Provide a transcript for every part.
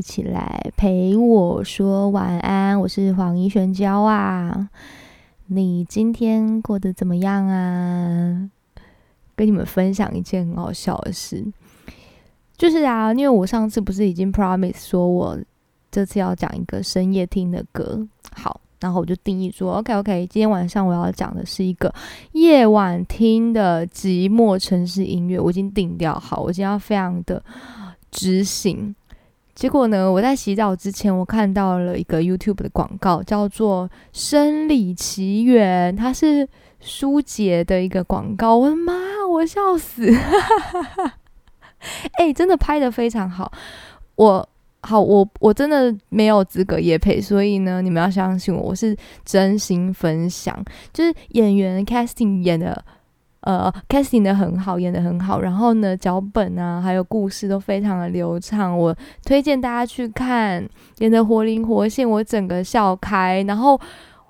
一起来陪我说晚安。我是黄怡璇娇啊，你今天过得怎么样啊？跟你们分享一件很好笑的事，就是啊，因为我上次不是已经 promise 说我这次要讲一个深夜听的歌，好。然后我就定义说，OK OK，今天晚上我要讲的是一个夜晚听的寂寞城市音乐，我已经定调好，我今天要非常的执行。结果呢，我在洗澡之前，我看到了一个 YouTube 的广告，叫做《生理奇缘》，它是舒洁的一个广告。我的妈，我笑死！哎，真的拍的非常好，我。好，我我真的没有资格夜配，所以呢，你们要相信我，我是真心分享。就是演员 casting 演的，呃，casting 的很好，演的很好。然后呢，脚本啊，还有故事都非常的流畅，我推荐大家去看，演的活灵活现，我整个笑开。然后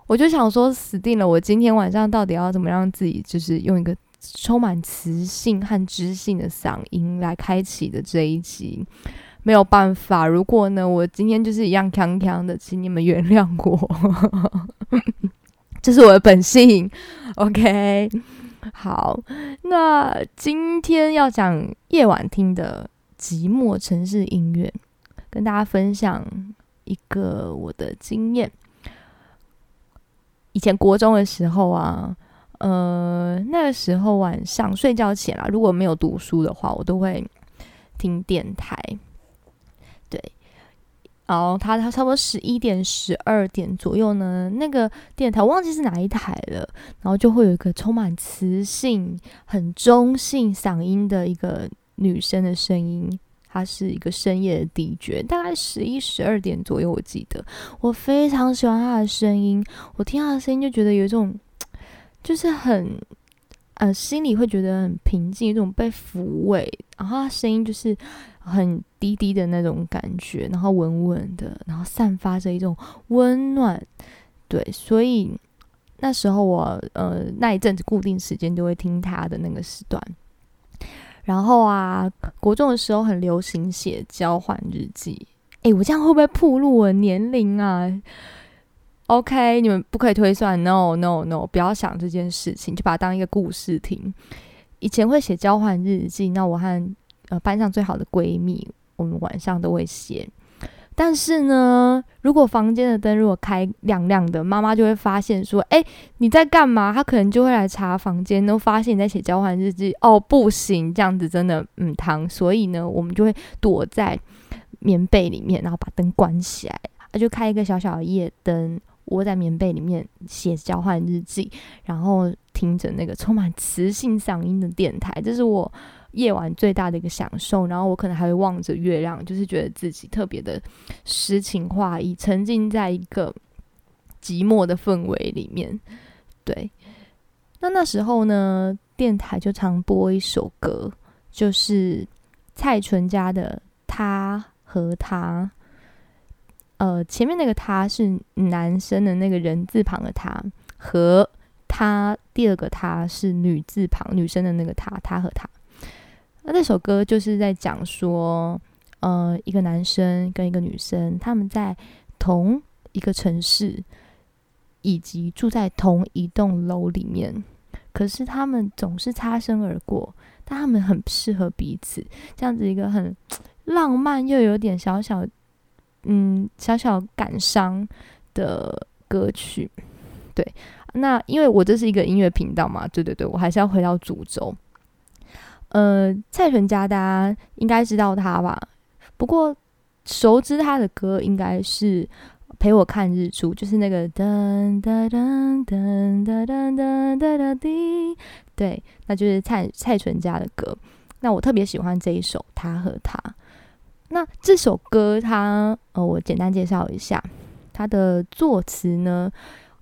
我就想说，死定了，我今天晚上到底要怎么让自己，就是用一个充满磁性和知性的嗓音来开启的这一集。没有办法，如果呢，我今天就是一样强强的，请你们原谅我，这是我的本性。OK，好，那今天要讲夜晚听的寂寞城市音乐，跟大家分享一个我的经验。以前国中的时候啊，呃，那个时候晚上睡觉前啊，如果没有读书的话，我都会听电台。对，然后他他差不多十一点十二点左右呢，那个电台我忘记是哪一台了，然后就会有一个充满磁性、很中性嗓音的一个女生的声音，她是一个深夜的 DJ，大概十一十二点左右，我记得。我非常喜欢她的声音，我听她的声音就觉得有一种就是很呃心里会觉得很平静，一种被抚慰，然后他声音就是。很低低的那种感觉，然后稳稳的，然后散发着一种温暖，对，所以那时候我呃那一阵子固定时间都会听他的那个时段。然后啊，国中的时候很流行写交换日记，诶，我这样会不会暴露我年龄啊？OK，你们不可以推算，No No No，不要想这件事情，就把它当一个故事听。以前会写交换日记，那我和呃，班上最好的闺蜜，我们晚上都会写。但是呢，如果房间的灯如果开亮亮的，妈妈就会发现说：“哎，你在干嘛？”她可能就会来查房间，都发现你在写交换日记。哦，不行，这样子真的嗯疼。所以呢，我们就会躲在棉被里面，然后把灯关起来，就开一个小小的夜灯，窝在棉被里面写交换日记，然后听着那个充满磁性嗓音的电台。这是我。夜晚最大的一个享受，然后我可能还会望着月亮，就是觉得自己特别的诗情画意，沉浸在一个寂寞的氛围里面。对，那那时候呢，电台就常播一首歌，就是蔡淳佳的《他和他》。呃，前面那个“他”是男生的那个人字旁的“他”，和他第二个“他”是女字旁女生的那个“他”，他和他。那这首歌就是在讲说，呃，一个男生跟一个女生，他们在同一个城市，以及住在同一栋楼里面，可是他们总是擦身而过，但他们很适合彼此，这样子一个很 浪漫又有点小小，嗯，小小感伤的歌曲。对，那因为我这是一个音乐频道嘛，对对对，我还是要回到主轴。呃，蔡淳佳大家应该知道他吧？不过熟知他的歌应该是《陪我看日出》，就是那个噔噔噔噔噔噔噔噔滴，对，那就是蔡蔡淳佳的歌。那我特别喜欢这一首《他和他》。那这首歌，它呃，我简单介绍一下，它的作词呢，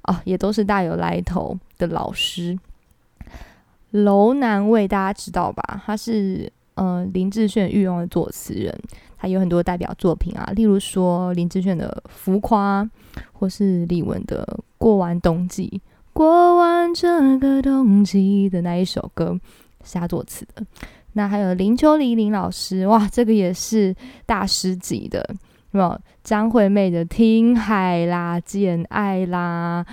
啊，也都是大有来头的老师。楼南卫大家知道吧？他是呃林志炫御用的作词人，他有很多代表作品啊，例如说林志炫的《浮夸》，或是李玟的《过完冬季》，过完这个冬季的那一首歌是他作词的。那还有林秋离林老师，哇，这个也是大师级的。那么张惠妹的《听海》啦，《简爱》啦，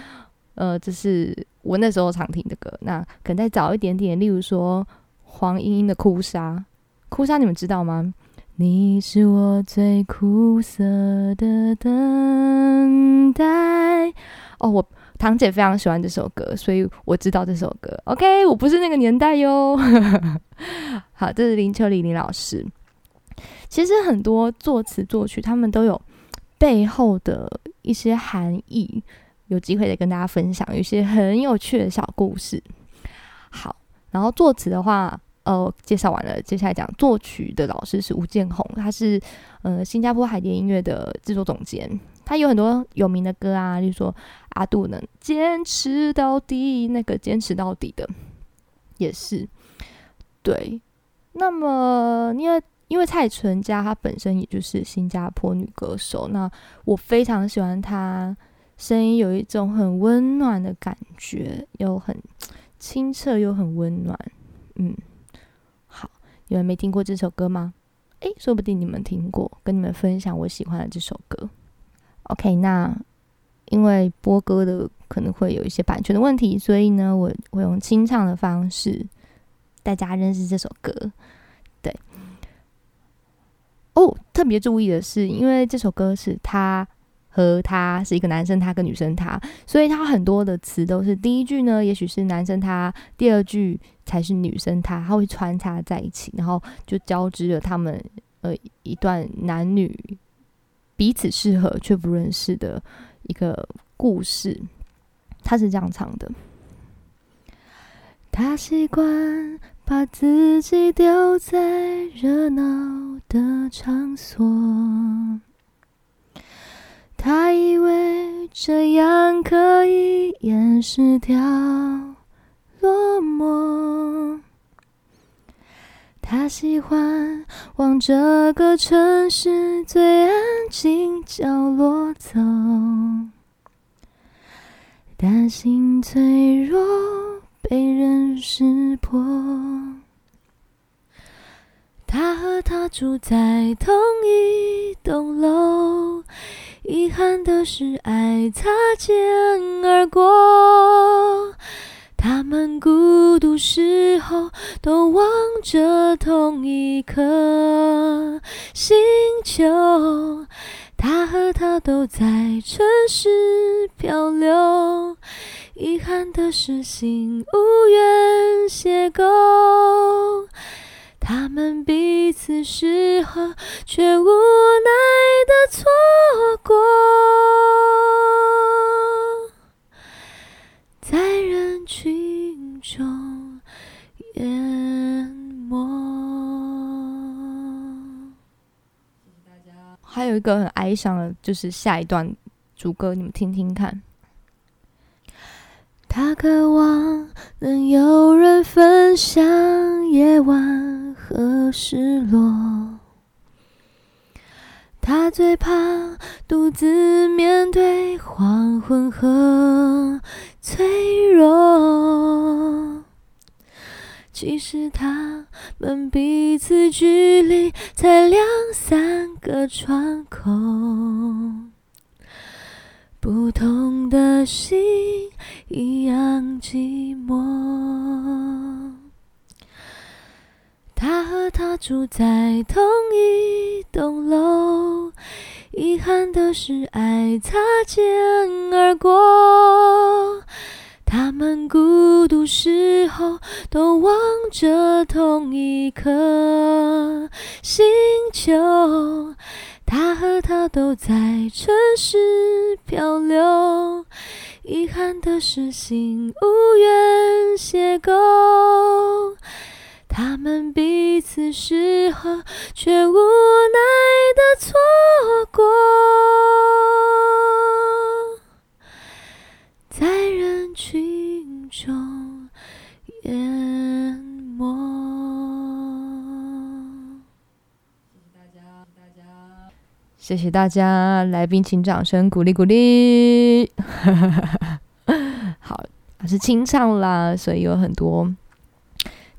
呃，这是我那时候常听的歌。那可能再早一点点，例如说黄莺莺的《哭砂》，《哭砂》你们知道吗？你是我最苦涩的等待。哦，我堂姐非常喜欢这首歌，所以我知道这首歌。OK，我不是那个年代哟。好，这是林秋离林老师。其实很多作词作曲，他们都有背后的一些含义，有机会再跟大家分享，有一些很有趣的小故事。好，然后作词的话。呃，介绍完了，接下来讲作曲的老师是吴建宏，他是呃新加坡海蝶音乐的制作总监，他有很多有名的歌啊，例如说阿杜能坚持到底，那个坚持到底的也是对。那么因为因为蔡淳佳她本身也就是新加坡女歌手，那我非常喜欢她声音，有一种很温暖的感觉，又很清澈又很温暖，嗯。有人没听过这首歌吗？诶，说不定你们听过，跟你们分享我喜欢的这首歌。OK，那因为播歌的可能会有一些版权的问题，所以呢，我会用清唱的方式大家认识这首歌。对，哦，特别注意的是，因为这首歌是他。和他是一个男生，他跟女生他，所以他很多的词都是第一句呢，也许是男生他，第二句才是女生他，他会穿插在一起，然后就交织了他们呃一段男女彼此适合却不认识的一个故事。他是这样唱的：他习惯把自己丢在热闹的场所。他以为这样可以掩饰掉落寞。他喜欢往这个城市最安静角落走，担心脆弱被人识破。他和她住在同一栋楼。遗憾的是，爱擦肩而过。他们孤独时候，都望着同一颗星球。他和她都在城市漂流。遗憾的是，心无缘邂逅。他们彼此适合，却无奈的错过，在人群中淹没。还有一个很哀伤的，就是下一段主歌，你们听听看。他渴望能有人分享夜晚和失落，他最怕独自面对黄昏和脆弱。其实他们彼此距离才两三个窗口。不同的心一样寂寞。他和她住在同一栋楼，遗憾的是爱擦肩而过。他们孤独时候都望着同一颗星球。他和她都在城市漂流，遗憾的是心无缘邂逅。他们彼此适合，却无奈的错过，在人群中淹没。谢谢大家，来宾请掌声鼓励鼓励。好，是清唱啦，所以有很多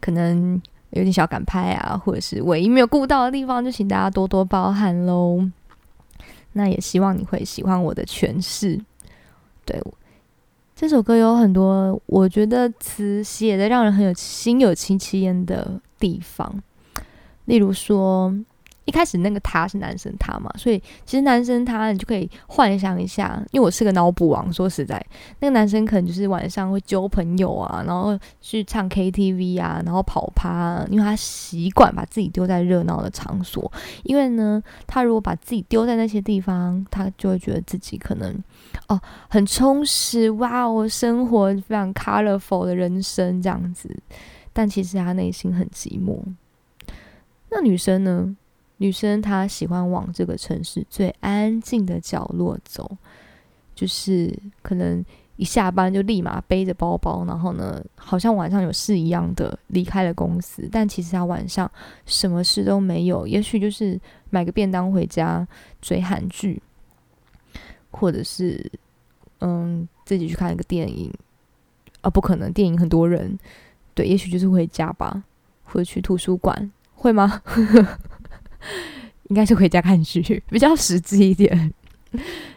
可能有点小赶拍啊，或者是唯一没有顾到的地方，就请大家多多包涵喽。那也希望你会喜欢我的诠释。对，这首歌有很多我觉得词写的让人很有心有戚戚焉的地方，例如说。一开始那个他是男生他嘛，所以其实男生他你就可以幻想一下，因为我是个脑补王，说实在，那个男生可能就是晚上会揪朋友啊，然后去唱 KTV 啊，然后跑趴，因为他习惯把自己丢在热闹的场所，因为呢，他如果把自己丢在那些地方，他就会觉得自己可能哦很充实，哇，我生活非常 colorful 的人生这样子，但其实他内心很寂寞。那女生呢？女生她喜欢往这个城市最安静的角落走，就是可能一下班就立马背着包包，然后呢，好像晚上有事一样的离开了公司。但其实她晚上什么事都没有，也许就是买个便当回家追韩剧，或者是嗯自己去看一个电影啊，不可能，电影很多人，对，也许就是回家吧，或者去图书馆，会吗？应该是回家看剧 比较实际一点，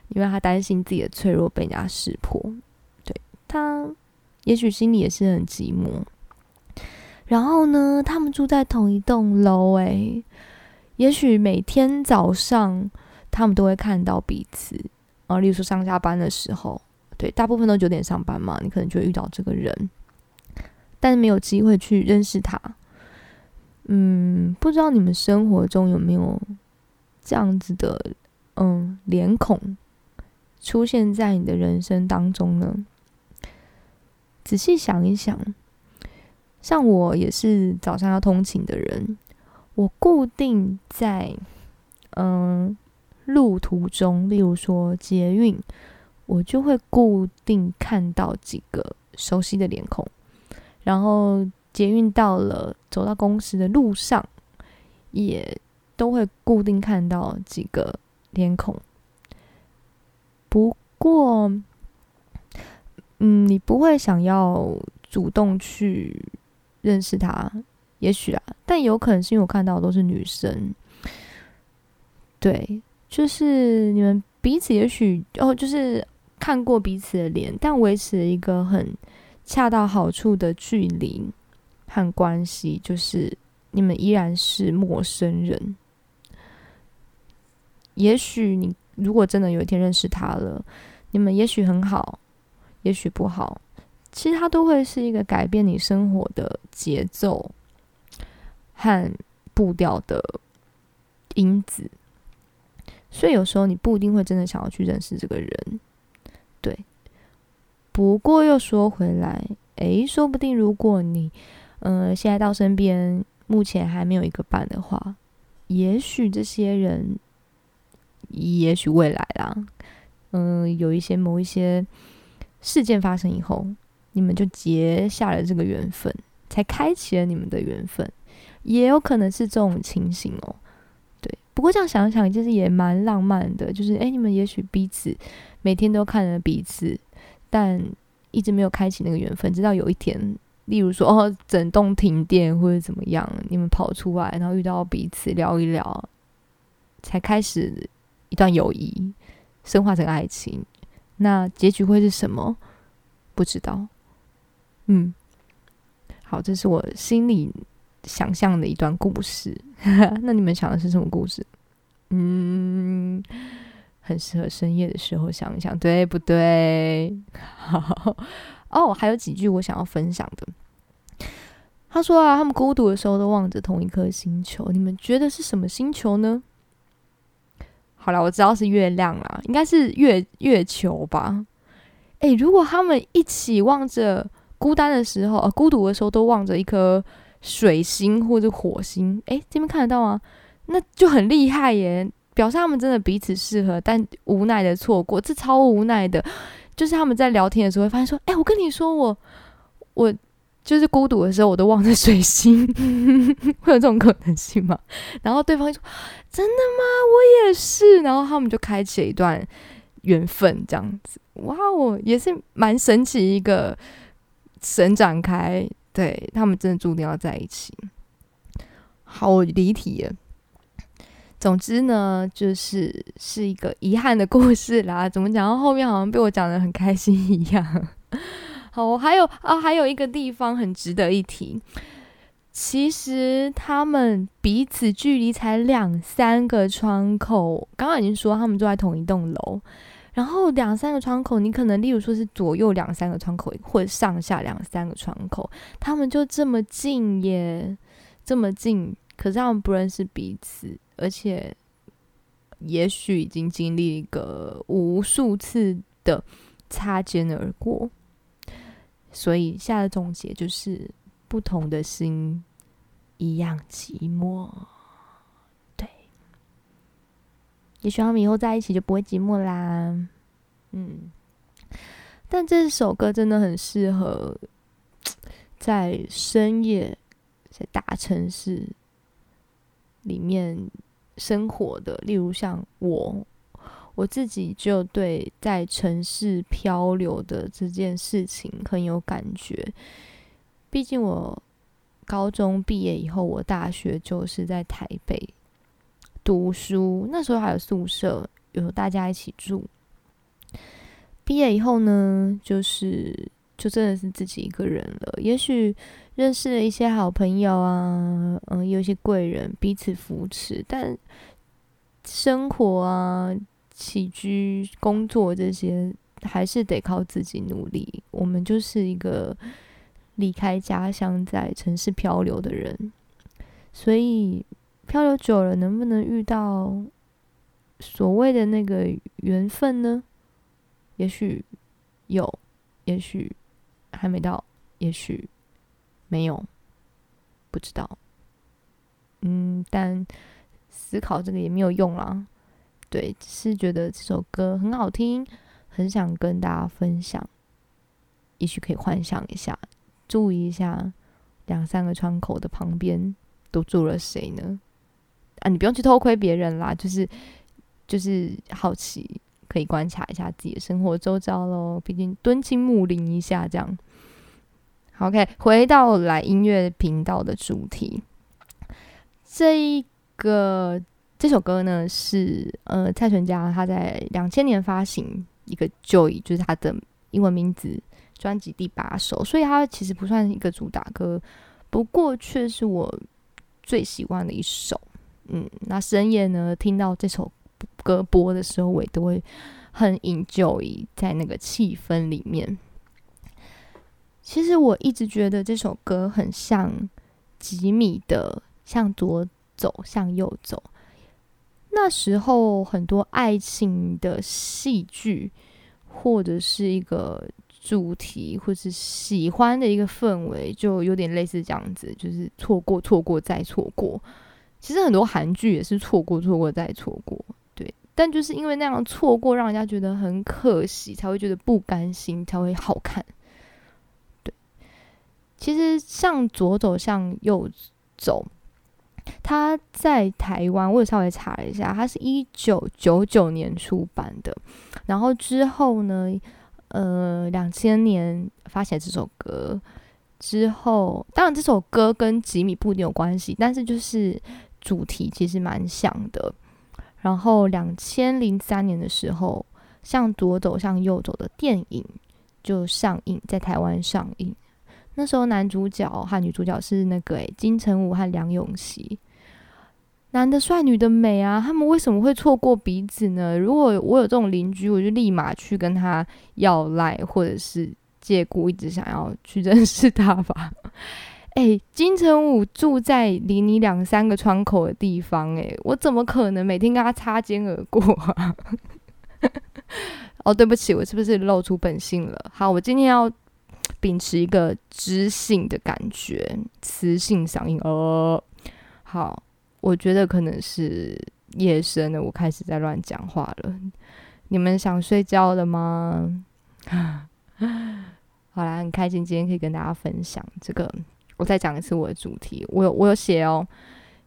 因为他担心自己的脆弱被人家识破。对他，也许心里也是很寂寞。然后呢，他们住在同一栋楼，诶，也许每天早上他们都会看到彼此啊，例如说上下班的时候，对，大部分都九点上班嘛，你可能就会遇到这个人，但是没有机会去认识他。嗯，不知道你们生活中有没有这样子的嗯脸孔出现在你的人生当中呢？仔细想一想，像我也是早上要通勤的人，我固定在嗯路途中，例如说捷运，我就会固定看到几个熟悉的脸孔，然后。捷运到了，走到公司的路上，也都会固定看到几个脸孔。不过，嗯，你不会想要主动去认识他，也许啊，但有可能是因为我看到的都是女生。对，就是你们彼此也许哦，就是看过彼此的脸，但维持一个很恰到好处的距离。和关系就是你们依然是陌生人。也许你如果真的有一天认识他了，你们也许很好，也许不好，其实他都会是一个改变你生活的节奏和步调的因子。所以有时候你不一定会真的想要去认识这个人，对。不过又说回来，诶，说不定如果你。嗯，现在到身边，目前还没有一个伴的话，也许这些人，也许未来啦，嗯，有一些某一些事件发生以后，你们就结下了这个缘分，才开启了你们的缘分，也有可能是这种情形哦。对，不过这样想想，其实也蛮浪漫的，就是哎，你们也许彼此每天都看着彼此，但一直没有开启那个缘分，直到有一天。例如说，哦，整栋停电或者怎么样，你们跑出来，然后遇到彼此聊一聊，才开始一段友谊，升华成爱情。那结局会是什么？不知道。嗯，好，这是我心里想象的一段故事。那你们想的是什么故事？嗯，很适合深夜的时候想一想，对不对？好。哦，还有几句我想要分享的。他说啊，他们孤独的时候都望着同一颗星球，你们觉得是什么星球呢？好了，我知道是月亮啦，应该是月月球吧。诶，如果他们一起望着孤单的时候，呃，孤独的时候都望着一颗水星或者火星，诶，这边看得到吗？那就很厉害耶，表示他们真的彼此适合，但无奈的错过，这超无奈的。就是他们在聊天的时候会发现说：“哎，我跟你说，我我就是孤独的时候，我都望着水星，会有这种可能性吗？”然后对方说：“真的吗？我也是。”然后他们就开启了一段缘分，这样子。哇哦，也是蛮神奇一个神展开，对他们真的注定要在一起。好离题了。总之呢，就是是一个遗憾的故事啦。怎么讲到后面好像被我讲的很开心一样。好，还有啊，还有一个地方很值得一提。其实他们彼此距离才两三个窗口，刚刚已经说他们住在同一栋楼，然后两三个窗口，你可能例如说是左右两三个窗口，或者上下两三个窗口，他们就这么近耶，这么近，可是他们不认识彼此，而且也许已经经历一个无数次的擦肩而过。所以下的总结就是：不同的心一样寂寞。对，也许他们以后在一起就不会寂寞啦。嗯，但这首歌真的很适合在深夜在大城市里面生活的，例如像我。我自己就对在城市漂流的这件事情很有感觉，毕竟我高中毕业以后，我大学就是在台北读书，那时候还有宿舍，有大家一起住。毕业以后呢，就是就真的是自己一个人了。也许认识了一些好朋友啊，嗯，有一些贵人彼此扶持，但生活啊。起居、工作这些还是得靠自己努力。我们就是一个离开家乡，在城市漂流的人，所以漂流久了，能不能遇到所谓的那个缘分呢？也许有，也许还没到，也许没有，不知道。嗯，但思考这个也没有用啦。对，只是觉得这首歌很好听，很想跟大家分享。也许可以幻想一下，注意一下两三个窗口的旁边都住了谁呢？啊，你不用去偷窥别人啦，就是就是好奇，可以观察一下自己的生活周遭喽。毕竟敦亲睦邻一下，这样。OK，回到来音乐频道的主题，这一个。这首歌呢是呃蔡淳佳他在两千年发行一个 Joy，就是他的英文名字专辑第八首，所以它其实不算一个主打歌，不过却是我最喜欢的一首。嗯，那深夜呢听到这首歌播的时候，我也都会很 enjoy 在那个气氛里面。其实我一直觉得这首歌很像吉米的《向左走，向右走》。那时候很多爱情的戏剧，或者是一个主题，或是喜欢的一个氛围，就有点类似这样子，就是错过、错过再错过。其实很多韩剧也是错过、错过再错过，但就是因为那样错过，让人家觉得很可惜，才会觉得不甘心，才会好看。对，其实向左走，向右走。他在台湾，我也稍微查了一下，他是一九九九年出版的，然后之后呢，呃，两千年发行这首歌之后，当然这首歌跟吉米不一定有关系，但是就是主题其实蛮像的。然后两千零三年的时候，向左走向右走的电影就上映在台湾上映。那时候男主角和女主角是那个诶金城武和梁咏琪，男的帅，女的美啊！他们为什么会错过彼此呢？如果我有这种邻居，我就立马去跟他要赖，或者是借故一直想要去认识他吧。哎，金城武住在离你两三个窗口的地方，哎，我怎么可能每天跟他擦肩而过啊？哦，对不起，我是不是露出本性了？好，我今天要。秉持一个知性的感觉，磁性嗓音哦。好，我觉得可能是夜深了，我开始在乱讲话了。你们想睡觉了吗？好啦，很开心今天可以跟大家分享这个。我再讲一次我的主题，我有我有写哦，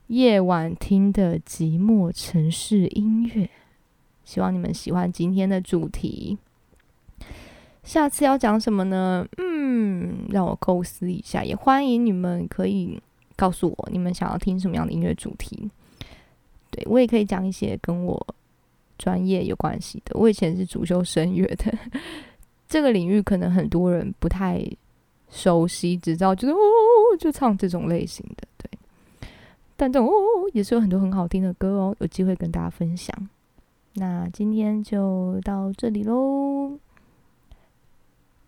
夜晚听的寂寞城市音乐。希望你们喜欢今天的主题。下次要讲什么呢？嗯，让我构思一下。也欢迎你们可以告诉我，你们想要听什么样的音乐主题。对我也可以讲一些跟我专业有关系的。我以前是主修声乐的，这个领域可能很多人不太熟悉，只知道就是哦，就唱这种类型的，对。但这种哦，也是有很多很好听的歌哦，有机会跟大家分享。那今天就到这里喽，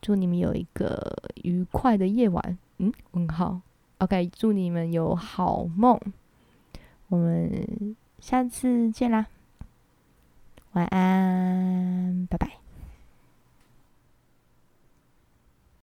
祝你们有一个愉快的夜晚。嗯，问号。OK，祝你们有好梦。我们下次见啦，晚安，拜拜。